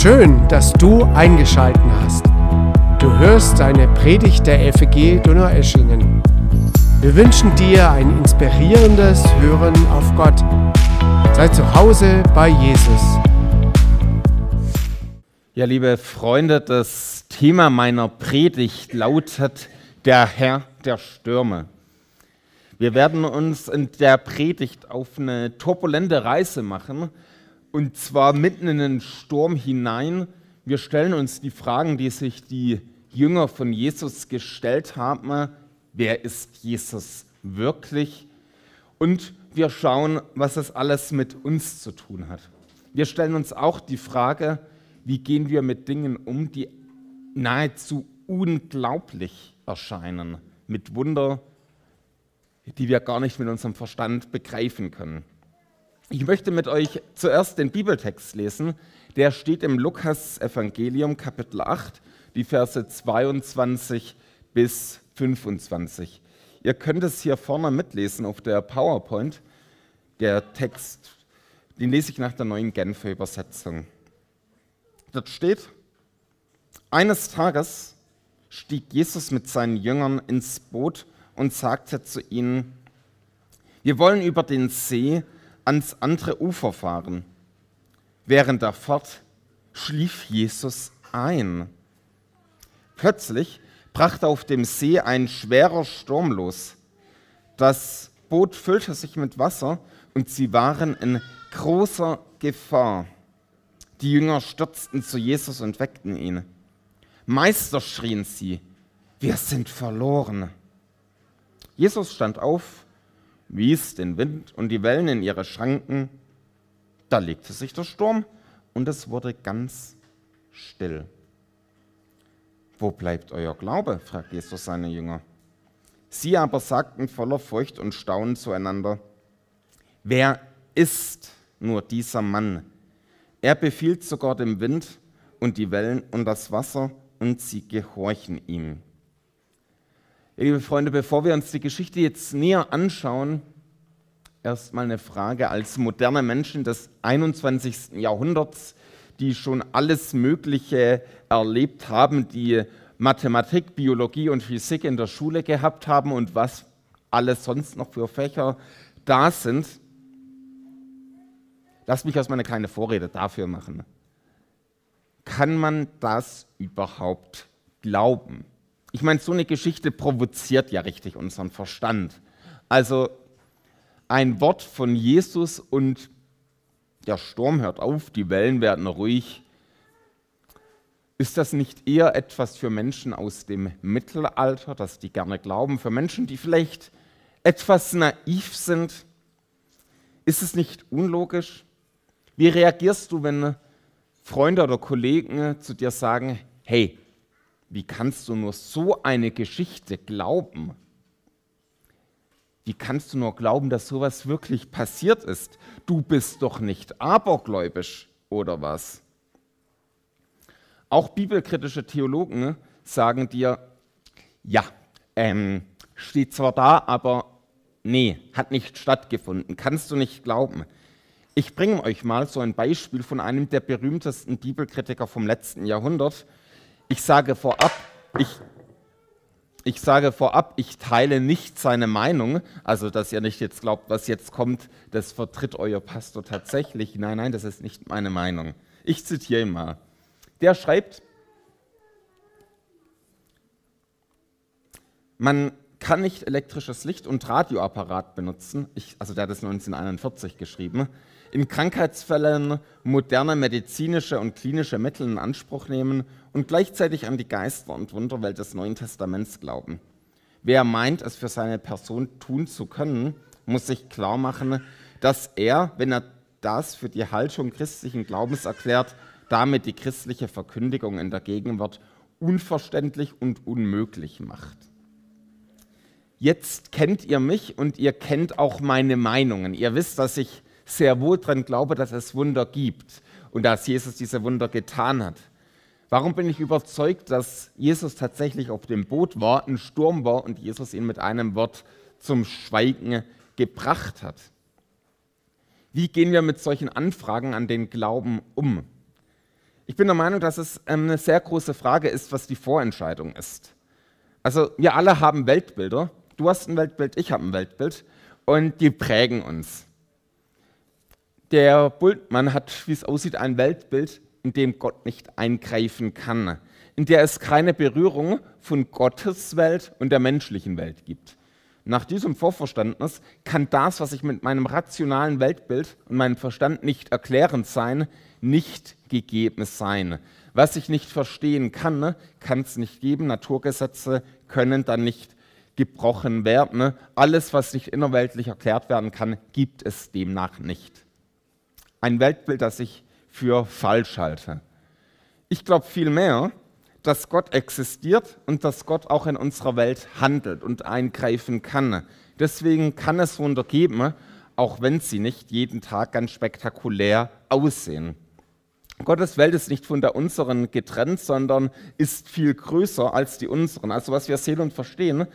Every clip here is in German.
Schön, dass du eingeschalten hast. Du hörst eine Predigt der FEG Donaueschingen. Wir wünschen dir ein inspirierendes Hören auf Gott. Sei zu Hause bei Jesus. Ja, liebe Freunde, das Thema meiner Predigt lautet der Herr der Stürme. Wir werden uns in der Predigt auf eine turbulente Reise machen und zwar mitten in den Sturm hinein. Wir stellen uns die Fragen, die sich die Jünger von Jesus gestellt haben. Wer ist Jesus wirklich? Und wir schauen, was das alles mit uns zu tun hat. Wir stellen uns auch die Frage, wie gehen wir mit Dingen um, die nahezu unglaublich erscheinen, mit Wunder, die wir gar nicht mit unserem Verstand begreifen können. Ich möchte mit euch zuerst den Bibeltext lesen. Der steht im Lukas Evangelium Kapitel 8, die Verse 22 bis 25. Ihr könnt es hier vorne mitlesen auf der PowerPoint. Der Text, den lese ich nach der neuen Genfer Übersetzung. Dort steht, eines Tages stieg Jesus mit seinen Jüngern ins Boot und sagte zu ihnen, wir wollen über den See ans andere Ufer fahren. Während der Fahrt schlief Jesus ein. Plötzlich brachte auf dem See ein schwerer Sturm los. Das Boot füllte sich mit Wasser und sie waren in großer Gefahr. Die Jünger stürzten zu Jesus und weckten ihn. Meister, schrien sie, wir sind verloren. Jesus stand auf, wies den Wind und die Wellen in ihre Schranken. Da legte sich der Sturm und es wurde ganz still. Wo bleibt euer Glaube? fragt Jesus seine Jünger. Sie aber sagten voller Furcht und Staunen zueinander, wer ist nur dieser Mann? Er befiehlt sogar dem Wind und die Wellen und das Wasser und sie gehorchen ihm. Liebe Freunde, bevor wir uns die Geschichte jetzt näher anschauen, erstmal eine Frage als moderne Menschen des 21. Jahrhunderts, die schon alles Mögliche erlebt haben, die Mathematik, Biologie und Physik in der Schule gehabt haben und was alles sonst noch für Fächer da sind. Lass mich erstmal eine kleine Vorrede dafür machen. Kann man das überhaupt glauben? Ich meine, so eine Geschichte provoziert ja richtig unseren Verstand. Also ein Wort von Jesus und der Sturm hört auf, die Wellen werden ruhig. Ist das nicht eher etwas für Menschen aus dem Mittelalter, dass die gerne glauben, für Menschen, die vielleicht etwas naiv sind? Ist es nicht unlogisch? Wie reagierst du, wenn Freunde oder Kollegen zu dir sagen, hey, wie kannst du nur so eine Geschichte glauben? Wie kannst du nur glauben, dass sowas wirklich passiert ist? Du bist doch nicht abergläubisch oder was? Auch bibelkritische Theologen sagen dir, ja, ähm, steht zwar da, aber nee, hat nicht stattgefunden, kannst du nicht glauben. Ich bringe euch mal so ein Beispiel von einem der berühmtesten Bibelkritiker vom letzten Jahrhundert, ich sage vorab, ich, ich sage vorab, ich teile nicht seine Meinung, also dass ihr nicht jetzt glaubt, was jetzt kommt, das vertritt euer Pastor tatsächlich. Nein, nein, das ist nicht meine Meinung. Ich zitiere ihn mal. Der schreibt, man kann nicht elektrisches Licht und Radioapparat benutzen. Ich, also der hat das 1941 geschrieben in Krankheitsfällen moderne medizinische und klinische Mittel in Anspruch nehmen und gleichzeitig an die Geister und Wunderwelt des Neuen Testaments glauben. Wer meint, es für seine Person tun zu können, muss sich klar machen, dass er, wenn er das für die Haltung christlichen Glaubens erklärt, damit die christliche Verkündigung in der Gegenwart unverständlich und unmöglich macht. Jetzt kennt ihr mich und ihr kennt auch meine Meinungen. Ihr wisst, dass ich sehr wohl daran glaube, dass es Wunder gibt und dass Jesus diese Wunder getan hat. Warum bin ich überzeugt, dass Jesus tatsächlich auf dem Boot war, ein Sturm war und Jesus ihn mit einem Wort zum Schweigen gebracht hat? Wie gehen wir mit solchen Anfragen an den Glauben um? Ich bin der Meinung, dass es ähm, eine sehr große Frage ist, was die Vorentscheidung ist. Also wir alle haben Weltbilder. Du hast ein Weltbild, ich habe ein Weltbild. Und die prägen uns. Der Bultmann hat, wie es aussieht, ein Weltbild, in dem Gott nicht eingreifen kann, in der es keine Berührung von Gottes Welt und der menschlichen Welt gibt. Nach diesem Vorverständnis kann das, was ich mit meinem rationalen Weltbild und meinem Verstand nicht erklären sein, nicht gegeben sein. Was ich nicht verstehen kann, kann es nicht geben. Naturgesetze können dann nicht gebrochen werden. Alles, was nicht innerweltlich erklärt werden kann, gibt es demnach nicht. Ein Weltbild, das ich für falsch halte. Ich glaube vielmehr, dass Gott existiert und dass Gott auch in unserer Welt handelt und eingreifen kann. Deswegen kann es Wunder geben, auch wenn sie nicht jeden Tag ganz spektakulär aussehen. Gottes Welt ist nicht von der unseren getrennt, sondern ist viel größer als die unseren. Also was wir sehen und verstehen,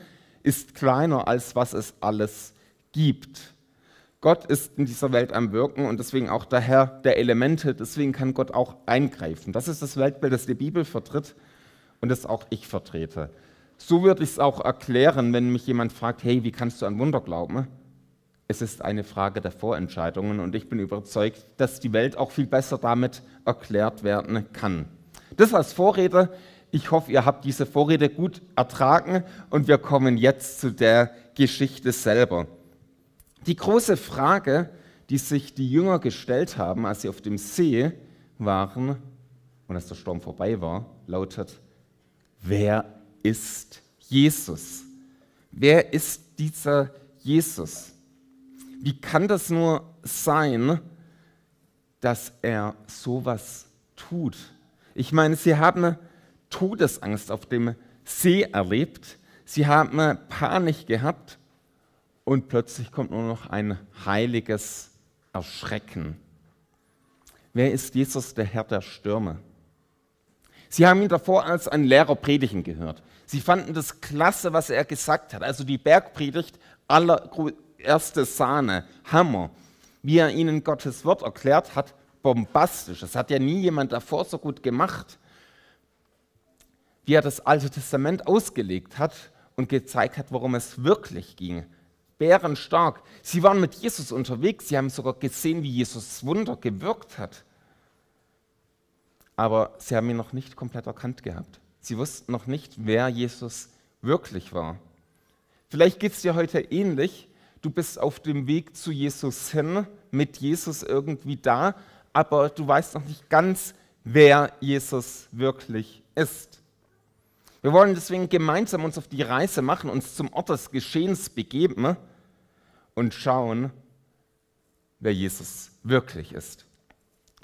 ist kleiner als was es alles gibt. Gott ist in dieser Welt am Wirken und deswegen auch der Herr der Elemente, deswegen kann Gott auch eingreifen. Das ist das Weltbild, das die Bibel vertritt und das auch ich vertrete. So würde ich es auch erklären, wenn mich jemand fragt, hey, wie kannst du an Wunder glauben? Es ist eine Frage der Vorentscheidungen und ich bin überzeugt, dass die Welt auch viel besser damit erklärt werden kann. Das als Vorrede. Ich hoffe, ihr habt diese Vorrede gut ertragen und wir kommen jetzt zu der Geschichte selber. Die große Frage, die sich die Jünger gestellt haben, als sie auf dem See waren und als der Sturm vorbei war, lautet, wer ist Jesus? Wer ist dieser Jesus? Wie kann das nur sein, dass er sowas tut? Ich meine, sie haben Todesangst auf dem See erlebt, sie haben Panik gehabt und plötzlich kommt nur noch ein heiliges Erschrecken. Wer ist Jesus, der Herr der Stürme? Sie haben ihn davor als ein Lehrer predigen gehört. Sie fanden das klasse, was er gesagt hat. Also die Bergpredigt, allererste Sahne, Hammer. Wie er ihnen Gottes Wort erklärt hat, bombastisch. Das hat ja nie jemand davor so gut gemacht. Wie er das Alte Testament ausgelegt hat und gezeigt hat, worum es wirklich ging bärenstark. Sie waren mit Jesus unterwegs, sie haben sogar gesehen, wie Jesus Wunder gewirkt hat. Aber sie haben ihn noch nicht komplett erkannt gehabt. Sie wussten noch nicht, wer Jesus wirklich war. Vielleicht geht es dir heute ähnlich. Du bist auf dem Weg zu Jesus hin, mit Jesus irgendwie da, aber du weißt noch nicht ganz, wer Jesus wirklich ist. Wir wollen deswegen gemeinsam uns auf die Reise machen, uns zum Ort des Geschehens begeben und schauen, wer Jesus wirklich ist.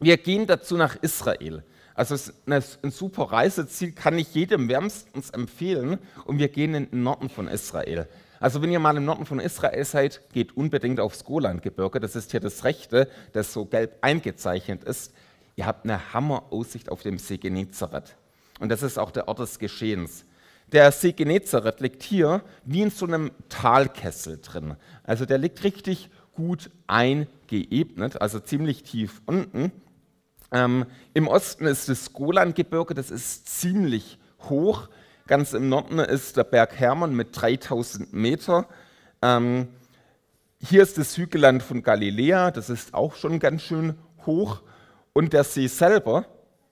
Wir gehen dazu nach Israel. Also es ist ein super Reiseziel, kann ich jedem wärmstens empfehlen. Und wir gehen in den Norden von Israel. Also wenn ihr mal im Norden von Israel seid, geht unbedingt aufs Golangebirge. Das ist hier das Rechte, das so gelb eingezeichnet ist. Ihr habt eine Hammeraussicht auf dem See Genezareth. Und das ist auch der Ort des Geschehens. Der See Genezareth liegt hier wie in so einem Talkessel drin. Also der liegt richtig gut eingeebnet, also ziemlich tief unten. Ähm, Im Osten ist das Golangebirge, das ist ziemlich hoch. Ganz im Norden ist der Berg Hermon mit 3000 Meter. Ähm, hier ist das Hügelland von Galiläa, das ist auch schon ganz schön hoch. Und der See selber,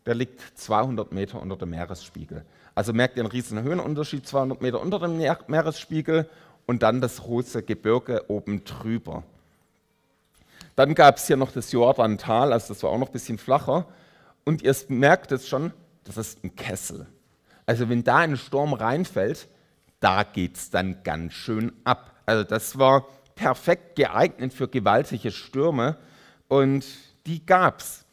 der liegt 200 Meter unter dem Meeresspiegel. Also merkt ihr einen riesen Höhenunterschied, 200 Meter unter dem Meeresspiegel und dann das große Gebirge oben drüber. Dann gab es hier noch das Jordantal, also das war auch noch ein bisschen flacher. Und ihr merkt es schon, das ist ein Kessel. Also wenn da ein Sturm reinfällt, da geht es dann ganz schön ab. Also das war perfekt geeignet für gewaltige Stürme und die gab es.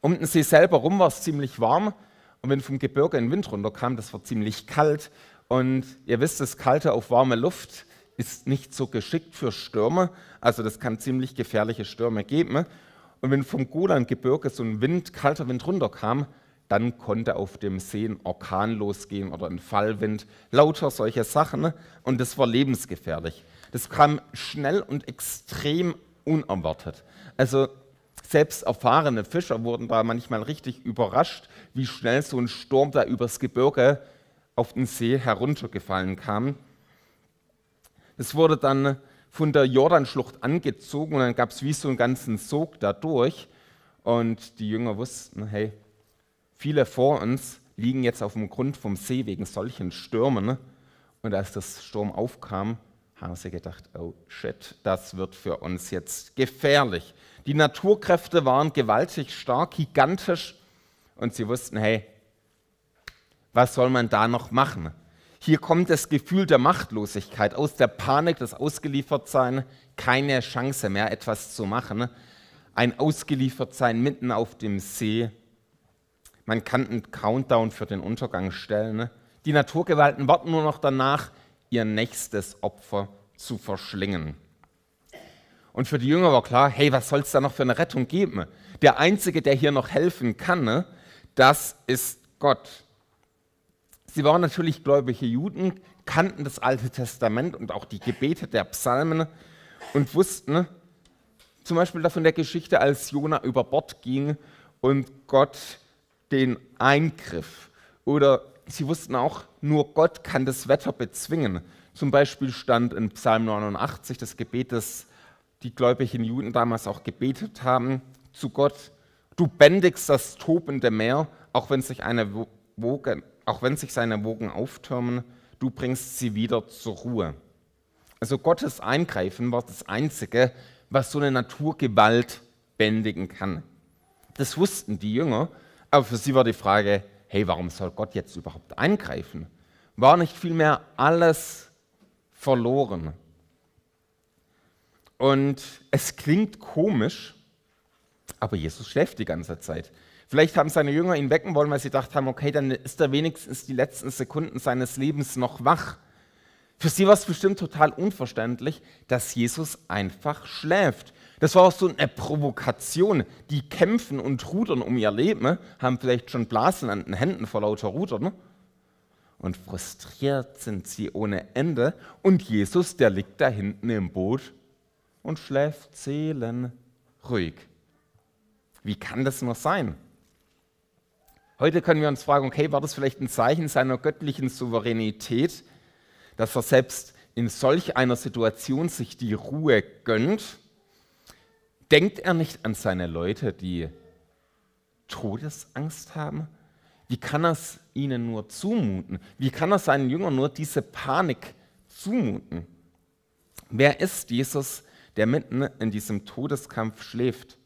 Um den See selber rum war es ziemlich warm und wenn vom Gebirge ein Wind runterkam, das war ziemlich kalt. Und ihr wisst, das Kalte auf warme Luft ist nicht so geschickt für Stürme. Also das kann ziemlich gefährliche Stürme geben. Und wenn vom Golangebirge so ein Wind, kalter Wind runterkam, dann konnte auf dem See ein Orkan losgehen oder ein Fallwind, lauter solche Sachen. Und das war lebensgefährlich. Das kam schnell und extrem unerwartet. Also Selbst erfahrene Fischer wurden da manchmal richtig überrascht, wie schnell so ein Sturm da übers Gebirge auf den See heruntergefallen kam. Es wurde dann von der Jordanschlucht angezogen und dann gab es wie so einen ganzen Sog dadurch. Und die Jünger wussten, hey, viele vor uns liegen jetzt auf dem Grund vom See wegen solchen Stürmen. Und als das Sturm aufkam, haben sie gedacht, oh shit, das wird für uns jetzt gefährlich. Die Naturkräfte waren gewaltig stark, gigantisch und sie wussten, hey, was soll man da noch machen? Hier kommt das Gefühl der Machtlosigkeit aus der Panik des Ausgeliefertsein, keine Chance mehr, etwas zu machen. Ein Ausgeliefertsein mitten auf dem See. Man kann einen Countdown für den Untergang stellen. Die Naturgewalten warten nur noch danach, ihr nächstes Opfer zu verschlingen. Und für die Jünger war klar, hey, was soll es da noch für eine Rettung geben? Der Einzige, der hier noch helfen kann, das ist Gott. Sie waren natürlich gläubige Juden, kannten das Alte Testament und auch die Gebete der Psalmen und wussten zum Beispiel davon der Geschichte, als Jona über Bord ging und Gott den eingriff. Oder sie wussten auch, nur Gott kann das Wetter bezwingen. Zum Beispiel stand in Psalm 89 das Gebet, das die gläubigen Juden damals auch gebetet haben, zu Gott, du bändigst das tobende Meer, auch wenn sich eine Woge auch wenn sich seine Wogen auftürmen, du bringst sie wieder zur Ruhe. Also Gottes Eingreifen war das Einzige, was so eine Naturgewalt bändigen kann. Das wussten die Jünger, aber für sie war die Frage, hey, warum soll Gott jetzt überhaupt eingreifen? War nicht vielmehr alles verloren? Und es klingt komisch, aber Jesus schläft die ganze Zeit. Vielleicht haben seine Jünger ihn wecken wollen, weil sie gedacht haben, okay, dann ist er wenigstens die letzten Sekunden seines Lebens noch wach. Für sie war es bestimmt total unverständlich, dass Jesus einfach schläft. Das war auch so eine Provokation. Die kämpfen und rudern um ihr Leben, haben vielleicht schon Blasen an den Händen vor lauter Rudern. Und frustriert sind sie ohne Ende. Und Jesus, der liegt da hinten im Boot und schläft seelenruhig. Wie kann das nur sein? Heute können wir uns fragen, okay, war das vielleicht ein Zeichen seiner göttlichen Souveränität, dass er selbst in solch einer Situation sich die Ruhe gönnt? Denkt er nicht an seine Leute, die Todesangst haben? Wie kann er es ihnen nur zumuten? Wie kann er seinen Jüngern nur diese Panik zumuten? Wer ist Jesus, der mitten in diesem Todeskampf schläft?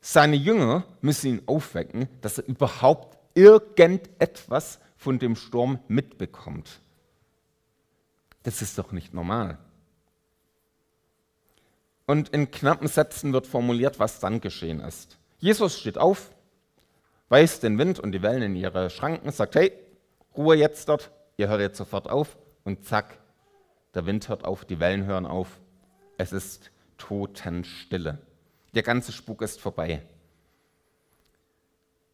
Seine Jünger müssen ihn aufwecken, dass er überhaupt irgendetwas von dem Sturm mitbekommt. Das ist doch nicht normal. Und in knappen Sätzen wird formuliert, was dann geschehen ist. Jesus steht auf, weist den Wind und die Wellen in ihre Schranken, sagt, hey, Ruhe jetzt dort, ihr hört jetzt sofort auf und zack, der Wind hört auf, die Wellen hören auf, es ist Totenstille der ganze Spuk ist vorbei.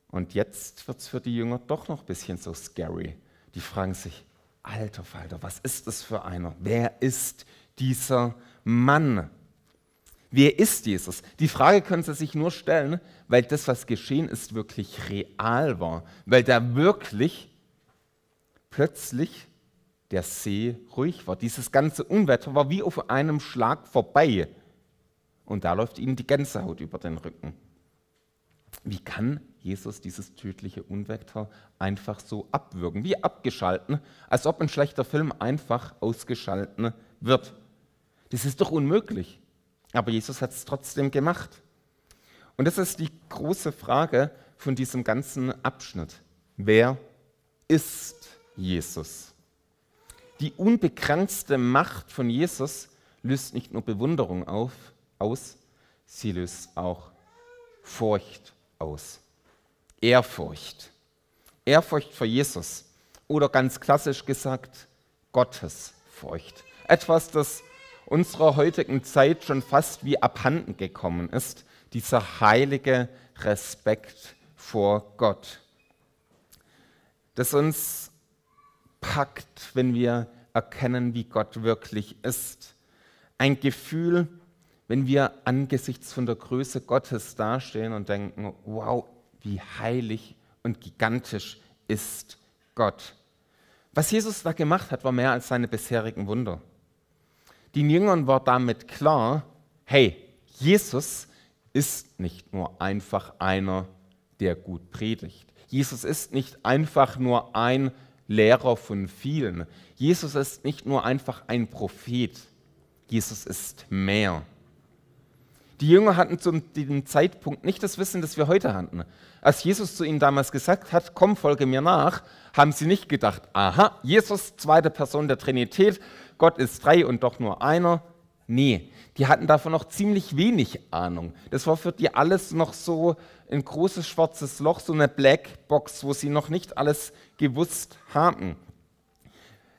Und jetzt wird es für die Jünger doch noch ein bisschen so scary. Die fragen sich, alter Falter, was ist das für einer? Wer ist dieser Mann? Wer ist Jesus? Die Frage können sie sich nur stellen, weil das, was geschehen ist, wirklich real war. Weil da wirklich plötzlich der See ruhig war. Dieses ganze Unwetter war wie auf einem Schlag vorbei. Und da läuft ihnen die Gänsehaut über den Rücken. Wie kann Jesus dieses tödliche Unwetter einfach so abwürgen? Wie abgeschalten, als ob ein schlechter Film einfach ausgeschalten wird. Das ist doch unmöglich. Aber Jesus hat es trotzdem gemacht. Und das ist die große Frage von diesem ganzen Abschnitt. Wer ist Jesus? Die unbegrenzte Macht von Jesus löst nicht nur Bewunderung auf, aus, sie löst auch Furcht aus. Ehrfurcht. Ehrfurcht vor Jesus oder ganz klassisch gesagt Gottesfurcht. Etwas, das unserer heutigen Zeit schon fast wie abhanden gekommen ist, dieser heilige Respekt vor Gott. Das uns packt, wenn wir erkennen, wie Gott wirklich ist. Ein Gefühl, wenn wir angesichts von der Größe Gottes dastehen und denken, wow, wie heilig und gigantisch ist Gott. Was Jesus da gemacht hat, war mehr als seine bisherigen Wunder. Den Jüngern war damit klar, hey, Jesus ist nicht nur einfach einer, der gut predigt. Jesus ist nicht einfach nur ein Lehrer von vielen. Jesus ist nicht nur einfach ein Prophet. Jesus ist mehr. Die Jünger hatten zu dem Zeitpunkt nicht das Wissen, das wir heute hatten. Als Jesus zu ihnen damals gesagt hat, komm, folge mir nach, haben sie nicht gedacht, aha, Jesus, zweite Person der Trinität, Gott ist drei und doch nur einer. Nee, die hatten davon noch ziemlich wenig Ahnung. Das war für die alles noch so ein großes schwarzes Loch, so eine Blackbox, wo sie noch nicht alles gewusst haben.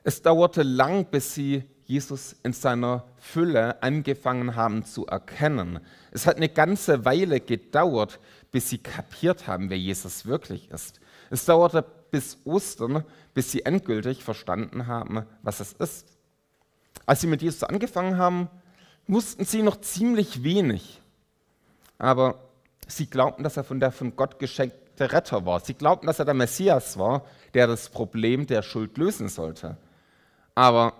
Es dauerte lang, bis sie Jesus in seiner Fülle angefangen haben zu erkennen. Es hat eine ganze Weile gedauert, bis sie kapiert haben, wer Jesus wirklich ist. Es dauerte bis Ostern, bis sie endgültig verstanden haben, was es ist. Als sie mit Jesus angefangen haben, wussten sie noch ziemlich wenig. Aber sie glaubten, dass er von der von Gott geschenkte Retter war. Sie glaubten, dass er der Messias war, der das Problem der Schuld lösen sollte. Aber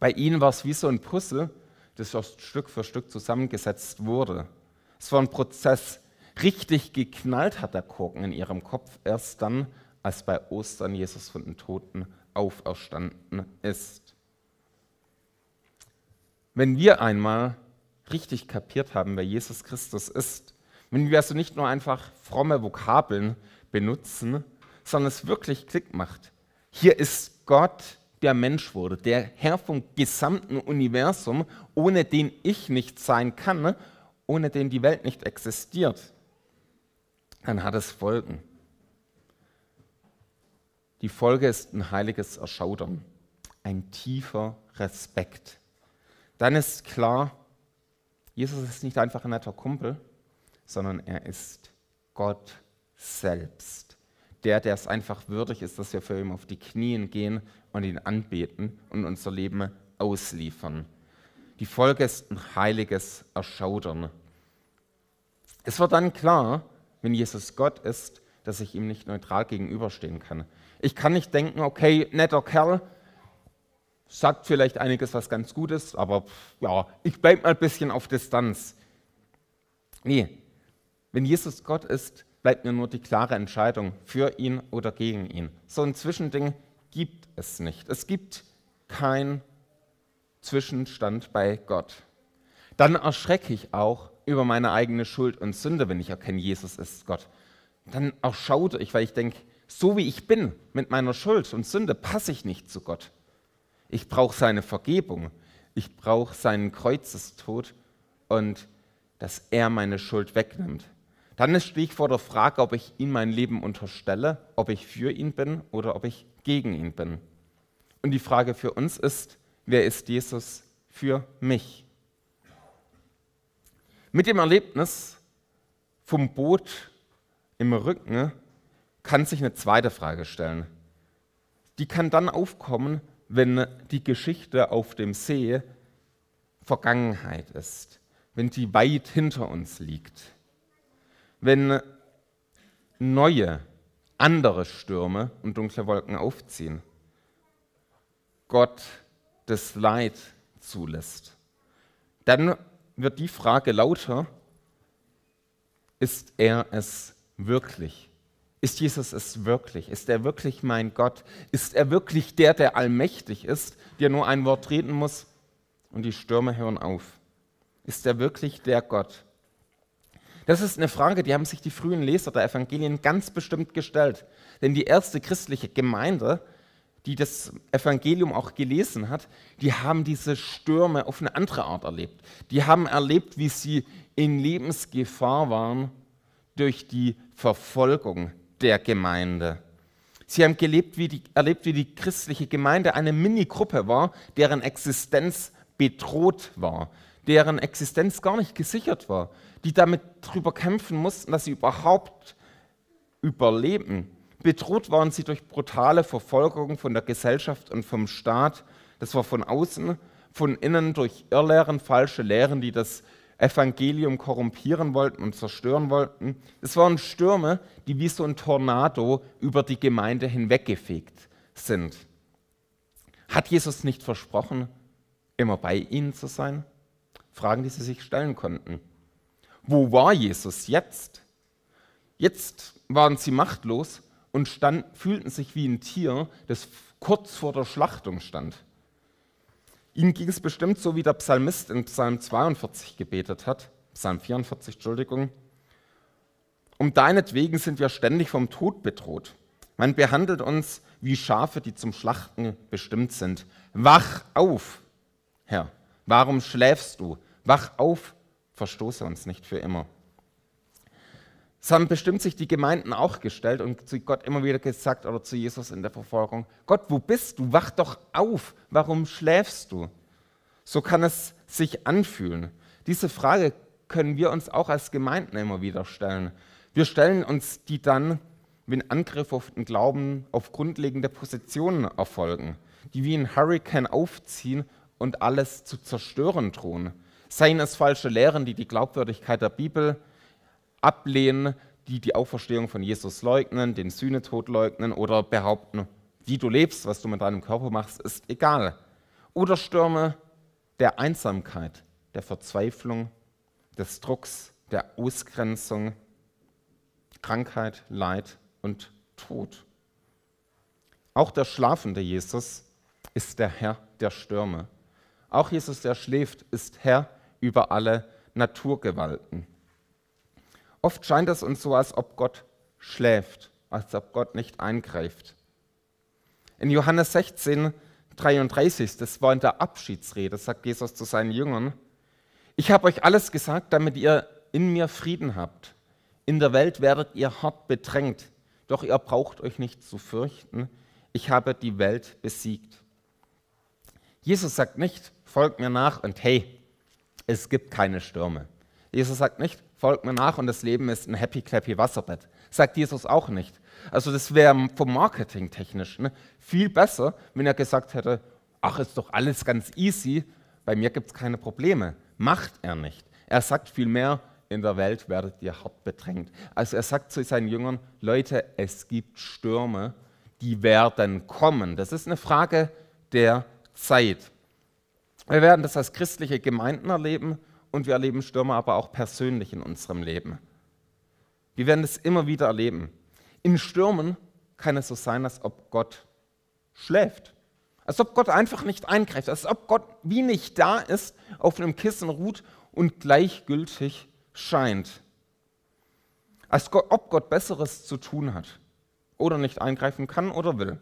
bei ihnen war es wie so ein Puzzle, das Stück für Stück zusammengesetzt wurde. Es war ein Prozess. Richtig geknallt hat der Korken in ihrem Kopf erst dann, als bei Ostern Jesus von den Toten auferstanden ist. Wenn wir einmal richtig kapiert haben, wer Jesus Christus ist, wenn wir also nicht nur einfach fromme Vokabeln benutzen, sondern es wirklich Klick macht. Hier ist Gott, der Mensch wurde, der Herr vom gesamten Universum, ohne den ich nicht sein kann, ohne den die Welt nicht existiert, dann hat es Folgen. Die Folge ist ein heiliges Erschaudern, ein tiefer Respekt. Dann ist klar, Jesus ist nicht einfach ein netter Kumpel, sondern er ist Gott selbst der, der es einfach würdig ist, dass wir für ihn auf die Knien gehen und ihn anbeten und unser Leben ausliefern. Die Folge ist ein heiliges Erschaudern. Es wird dann klar, wenn Jesus Gott ist, dass ich ihm nicht neutral gegenüberstehen kann. Ich kann nicht denken, okay, netter Kerl, sagt vielleicht einiges, was ganz gut ist, aber ja, ich bleibe mal ein bisschen auf Distanz. Nee, wenn Jesus Gott ist, bleibt mir nur die klare Entscheidung für ihn oder gegen ihn. So ein Zwischending gibt es nicht. Es gibt keinen Zwischenstand bei Gott. Dann erschrecke ich auch über meine eigene Schuld und Sünde, wenn ich erkenne, Jesus ist Gott. Dann erschaute ich, weil ich denke, so wie ich bin mit meiner Schuld und Sünde, passe ich nicht zu Gott. Ich brauche seine Vergebung. Ich brauche seinen Kreuzestod und dass er meine Schuld wegnimmt. Dann stehe ich vor der Frage, ob ich ihm mein Leben unterstelle, ob ich für ihn bin oder ob ich gegen ihn bin. Und die Frage für uns ist, wer ist Jesus für mich? Mit dem Erlebnis vom Boot im Rücken kann sich eine zweite Frage stellen. Die kann dann aufkommen, wenn die Geschichte auf dem See Vergangenheit ist, wenn die weit hinter uns liegt wenn neue, andere Stürme und dunkle Wolken aufziehen. Gott das Leid zulässt. Dann wird die Frage lauter, ist er es wirklich? Ist Jesus es wirklich? Ist er wirklich mein Gott? Ist er wirklich der, der allmächtig ist, der nur ein Wort reden muss und die Stürme hören auf? Ist er wirklich der Gott? Das ist eine Frage, die haben sich die frühen Leser der Evangelien ganz bestimmt gestellt. Denn die erste christliche Gemeinde, die das Evangelium auch gelesen hat, die haben diese Stürme auf eine andere Art erlebt. Die haben erlebt, wie sie in Lebensgefahr waren durch die Verfolgung der Gemeinde. Sie haben gelebt, wie die, erlebt, wie die christliche Gemeinde eine Minigruppe war, deren Existenz bedroht war, deren Existenz gar nicht gesichert war, die damit darüber kämpfen mussten, dass sie überhaupt überleben. Bedroht waren sie durch brutale Verfolgung von der Gesellschaft und vom Staat. Das war von außen, von innen durch Irrlehren, falsche Lehren, die das Evangelium korrumpieren wollten und zerstören wollten. Es waren Stürme, die wie so ein Tornado über die Gemeinde hinweggefegt sind. Hat Jesus nicht versprochen, immer bei ihnen zu sein? Fragen, die sie sich stellen konnten. Wo war Jesus jetzt? Jetzt waren sie machtlos und stand, fühlten sich wie ein Tier, das kurz vor der Schlachtung stand. Ihnen ging es bestimmt so, wie der Psalmist in Psalm 42 gebetet hat, Psalm 44, Entschuldigung. Um deinetwegen sind wir ständig vom Tod bedroht. Man behandelt uns wie Schafe, die zum Schlachten bestimmt sind. Wach auf, Herr, warum schläfst du? Wach auf, verstoße uns nicht für immer. Es haben bestimmt sich die Gemeinden auch gestellt und zu Gott immer wieder gesagt oder zu Jesus in der Verfolgung, Gott, wo bist du? Wach doch auf, warum schläfst du? So kann es sich anfühlen. Diese Frage können wir uns auch als Gemeinden immer wieder stellen. Wir stellen uns die dann, wenn Angriffe auf den Glauben auf grundlegende Positionen erfolgen, die wie ein Hurricane aufziehen und alles zu zerstören drohen. Seien es falsche Lehren, die die Glaubwürdigkeit der Bibel ablehnen, die die Auferstehung von Jesus leugnen, den Sühnetod leugnen oder behaupten, wie du lebst, was du mit deinem Körper machst, ist egal. Oder Stürme der Einsamkeit, der Verzweiflung, des Drucks, der Ausgrenzung, Krankheit, Leid und Tod. Auch der schlafende Jesus ist der Herr der Stürme. Auch Jesus, der schläft, ist Herr über alle Naturgewalten. Oft scheint es uns so, als ob Gott schläft, als ob Gott nicht eingreift. In Johannes 16, 33, das war in der Abschiedsrede, sagt Jesus zu seinen Jüngern, ich habe euch alles gesagt, damit ihr in mir Frieden habt. In der Welt werdet ihr hart bedrängt, doch ihr braucht euch nicht zu fürchten. Ich habe die Welt besiegt. Jesus sagt nicht, folgt mir nach und hey, es gibt keine Stürme. Jesus sagt nicht, folgt mir nach und das Leben ist ein happy clappy Wasserbett. Sagt Jesus auch nicht. Also das wäre vom Marketing technisch ne, viel besser, wenn er gesagt hätte, ach, ist doch alles ganz easy, bei mir gibt es keine Probleme. Macht er nicht. Er sagt vielmehr, in der Welt werdet ihr hart bedrängt. Also er sagt zu seinen Jüngern, Leute, es gibt Stürme, die werden kommen. Das ist eine Frage der Zeit. Wir werden das als christliche Gemeinden erleben und wir erleben Stürme aber auch persönlich in unserem Leben. Wir werden es immer wieder erleben. In Stürmen kann es so sein, als ob Gott schläft. Als ob Gott einfach nicht eingreift. Als ob Gott wie nicht da ist, auf einem Kissen ruht und gleichgültig scheint. Als ob Gott Besseres zu tun hat oder nicht eingreifen kann oder will.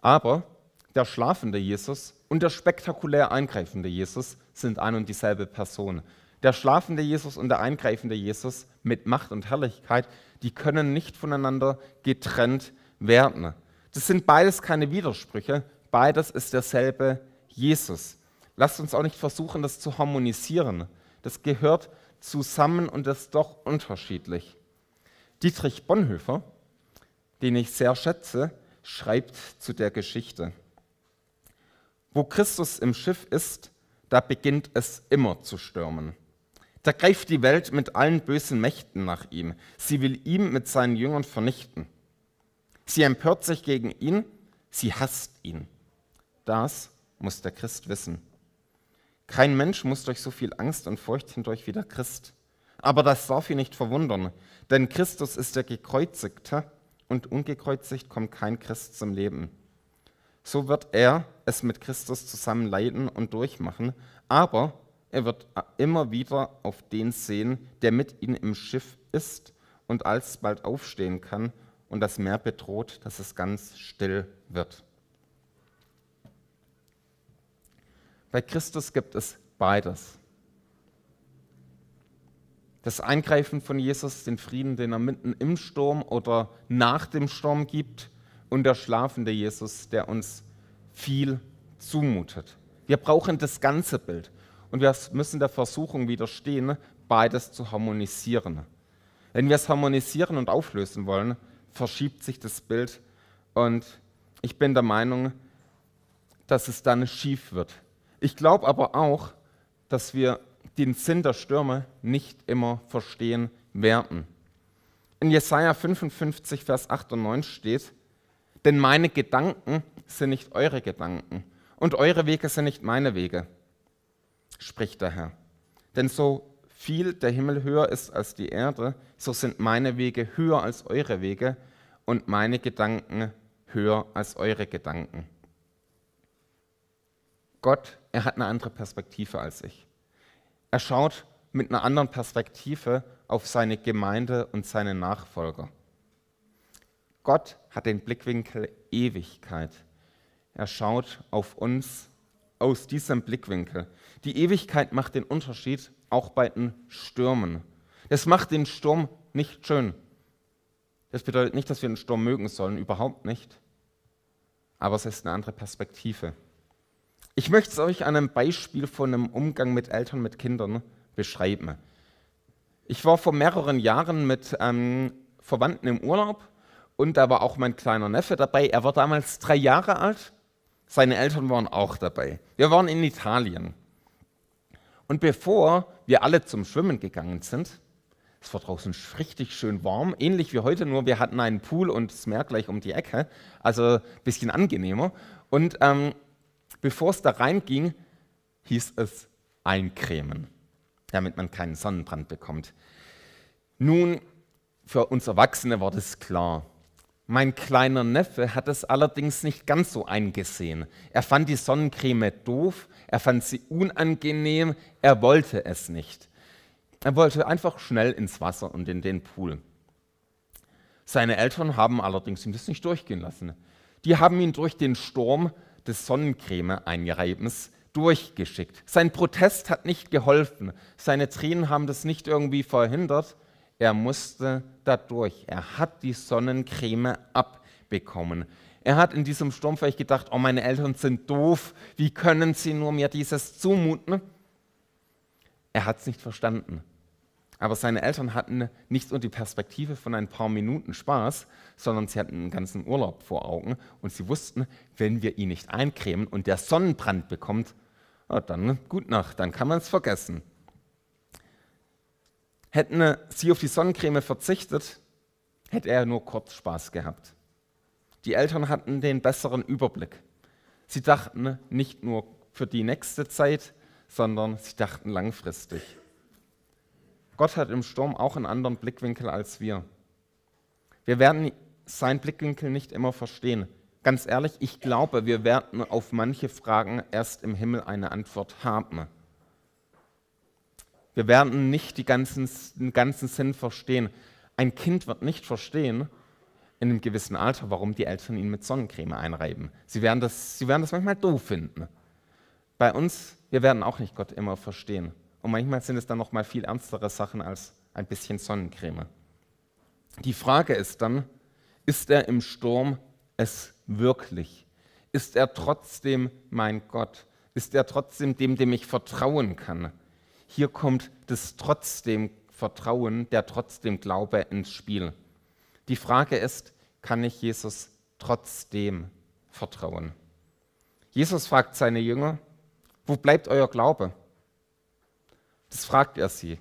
Aber der schlafende Jesus und der spektakulär eingreifende Jesus sind ein und dieselbe Person. Der schlafende Jesus und der eingreifende Jesus mit Macht und Herrlichkeit, die können nicht voneinander getrennt werden. Das sind beides keine Widersprüche, beides ist derselbe Jesus. Lasst uns auch nicht versuchen, das zu harmonisieren. Das gehört zusammen und ist doch unterschiedlich. Dietrich Bonhoeffer, den ich sehr schätze, schreibt zu der Geschichte. Wo Christus im Schiff ist, da beginnt es immer zu stürmen. Da greift die Welt mit allen bösen Mächten nach ihm. Sie will ihn mit seinen Jüngern vernichten. Sie empört sich gegen ihn, sie hasst ihn. Das muss der Christ wissen. Kein Mensch muss durch so viel Angst und Furcht hindurch wie der Christ. Aber das darf ihn nicht verwundern, denn Christus ist der Gekreuzigte und ungekreuzigt kommt kein Christ zum Leben. So wird er es mit Christus zusammen leiden und durchmachen, aber er wird immer wieder auf den sehen, der mit ihm im Schiff ist und alsbald aufstehen kann und das Meer bedroht, dass es ganz still wird. Bei Christus gibt es beides. Das Eingreifen von Jesus, den Frieden, den er mitten im Sturm oder nach dem Sturm gibt, und der schlafende Jesus, der uns viel zumutet. Wir brauchen das ganze Bild und wir müssen der Versuchung widerstehen, beides zu harmonisieren. Wenn wir es harmonisieren und auflösen wollen, verschiebt sich das Bild und ich bin der Meinung, dass es dann schief wird. Ich glaube aber auch, dass wir den Sinn der Stürme nicht immer verstehen werden. In Jesaja 55, Vers 8 und 9 steht: Denn meine Gedanken sind nicht eure Gedanken und eure Wege sind nicht meine Wege, spricht der Herr. Denn so viel der Himmel höher ist als die Erde, so sind meine Wege höher als eure Wege und meine Gedanken höher als eure Gedanken. Gott, er hat eine andere Perspektive als ich. Er schaut mit einer anderen Perspektive auf seine Gemeinde und seine Nachfolger. Gott hat den Blickwinkel Ewigkeit. Er schaut auf uns aus diesem Blickwinkel. Die Ewigkeit macht den Unterschied auch bei den Stürmen. Es macht den Sturm nicht schön. Das bedeutet nicht, dass wir den Sturm mögen sollen, überhaupt nicht. Aber es ist eine andere Perspektive. Ich möchte es euch an einem Beispiel von einem Umgang mit Eltern mit Kindern beschreiben. Ich war vor mehreren Jahren mit ähm, Verwandten im Urlaub und da war auch mein kleiner Neffe dabei. Er war damals drei Jahre alt. Seine Eltern waren auch dabei. Wir waren in Italien. Und bevor wir alle zum Schwimmen gegangen sind, es war draußen richtig schön warm, ähnlich wie heute, nur wir hatten einen Pool und das Meer gleich um die Ecke, also ein bisschen angenehmer. Und ähm, bevor es da reinging, hieß es eincremen, damit man keinen Sonnenbrand bekommt. Nun, für uns Erwachsene war das klar. Mein kleiner Neffe hat es allerdings nicht ganz so eingesehen. Er fand die Sonnencreme doof, er fand sie unangenehm, er wollte es nicht. Er wollte einfach schnell ins Wasser und in den Pool. Seine Eltern haben allerdings ihm das nicht durchgehen lassen. Die haben ihn durch den Sturm des Sonnencreme-Einreibens durchgeschickt. Sein Protest hat nicht geholfen. Seine Tränen haben das nicht irgendwie verhindert. Er musste dadurch. Er hat die Sonnencreme abbekommen. Er hat in diesem Sturm vielleicht gedacht, oh, meine Eltern sind doof, wie können sie nur mir dieses zumuten? Er hat es nicht verstanden. Aber seine Eltern hatten nicht nur die Perspektive von ein paar Minuten Spaß, sondern sie hatten einen ganzen Urlaub vor Augen und sie wussten, wenn wir ihn nicht eincremen und der Sonnenbrand bekommt, dann gut Nacht, dann kann man es vergessen. Hätten sie auf die Sonnencreme verzichtet, hätte er nur kurz Spaß gehabt. Die Eltern hatten den besseren Überblick. Sie dachten nicht nur für die nächste Zeit, sondern sie dachten langfristig. Gott hat im Sturm auch einen anderen Blickwinkel als wir. Wir werden seinen Blickwinkel nicht immer verstehen. Ganz ehrlich, ich glaube, wir werden auf manche Fragen erst im Himmel eine Antwort haben. Wir werden nicht ganzen, den ganzen Sinn verstehen. Ein Kind wird nicht verstehen, in einem gewissen Alter, warum die Eltern ihn mit Sonnencreme einreiben. Sie werden das, sie werden das manchmal doof finden. Bei uns, wir werden auch nicht Gott immer verstehen. Und manchmal sind es dann noch mal viel ernstere Sachen als ein bisschen Sonnencreme. Die Frage ist dann, ist er im Sturm es wirklich? Ist er trotzdem mein Gott? Ist er trotzdem dem, dem ich vertrauen kann? Hier kommt das trotzdem Vertrauen, der trotzdem Glaube ins Spiel. Die Frage ist, kann ich Jesus trotzdem vertrauen? Jesus fragt seine Jünger, wo bleibt euer Glaube? Das fragt er sie.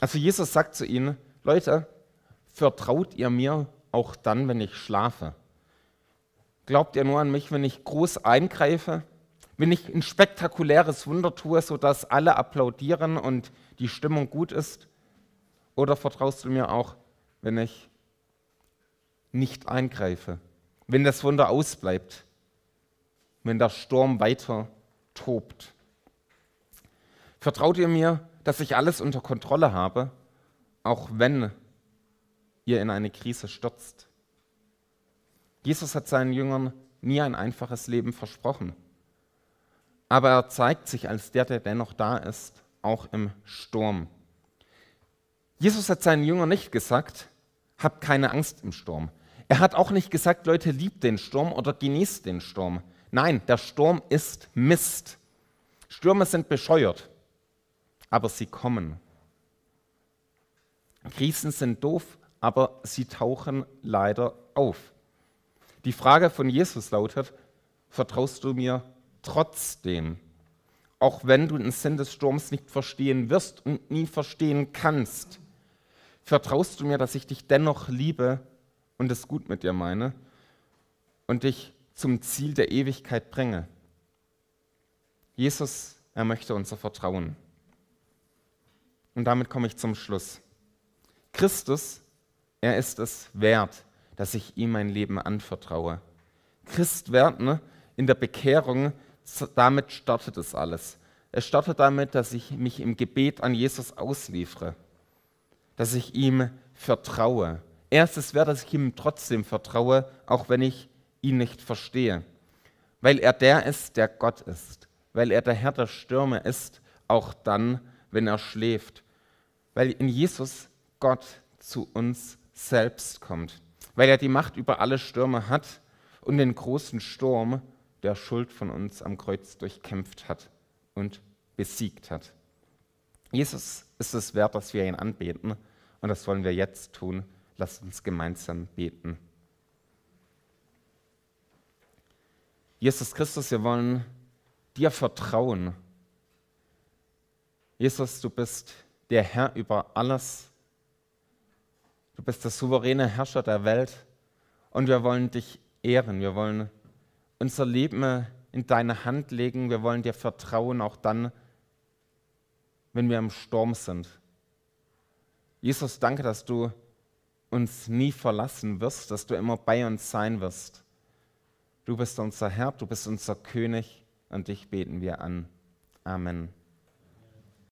Also Jesus sagt zu ihnen, Leute, vertraut ihr mir auch dann, wenn ich schlafe? Glaubt ihr nur an mich, wenn ich groß eingreife? Wenn ich ein spektakuläres Wunder tue, sodass alle applaudieren und die Stimmung gut ist? Oder vertraust du mir auch, wenn ich nicht eingreife, wenn das Wunder ausbleibt, wenn der Sturm weiter tobt? Vertraut ihr mir, dass ich alles unter Kontrolle habe, auch wenn ihr in eine Krise stürzt? Jesus hat seinen Jüngern nie ein einfaches Leben versprochen aber er zeigt sich als der, der dennoch da ist, auch im Sturm. Jesus hat seinen Jüngern nicht gesagt, habt keine Angst im Sturm. Er hat auch nicht gesagt, Leute, liebt den Sturm oder genießt den Sturm. Nein, der Sturm ist Mist. Stürme sind bescheuert, aber sie kommen. Krisen sind doof, aber sie tauchen leider auf. Die Frage von Jesus lautet, vertraust du mir trotzdem, auch wenn du den Sinn des Sturms nicht verstehen wirst und nie verstehen kannst, vertraust du mir, dass ich dich dennoch liebe und es gut mit dir meine und dich zum Ziel der Ewigkeit bringe. Jesus, er möchte unser Vertrauen. Und damit komme ich zum Schluss. Christus, er ist es wert, dass ich ihm mein Leben anvertraue. Christ werden in der Bekehrung, damit startet es alles. Es startet damit, dass ich mich im Gebet an Jesus ausliefere, dass ich ihm vertraue. Er ist es wert, dass ich ihm trotzdem vertraue, auch wenn ich ihn nicht verstehe. Weil er der ist, der Gott ist. Weil er der Herr der Stürme ist, auch dann, wenn er schläft. Weil in Jesus Gott zu uns selbst kommt. Weil er die Macht über alle Stürme hat und den großen Sturm der Schuld von uns am Kreuz durchkämpft hat und besiegt hat. Jesus ist es wert, dass wir ihn anbeten und das wollen wir jetzt tun. Lasst uns gemeinsam beten. Jesus Christus, wir wollen dir vertrauen. Jesus, du bist der Herr über alles. Du bist der souveräne Herrscher der Welt und wir wollen dich ehren. Wir wollen unser Leben in deine Hand legen. Wir wollen dir vertrauen, auch dann, wenn wir im Sturm sind. Jesus, danke, dass du uns nie verlassen wirst, dass du immer bei uns sein wirst. Du bist unser Herr, du bist unser König und dich beten wir an. Amen.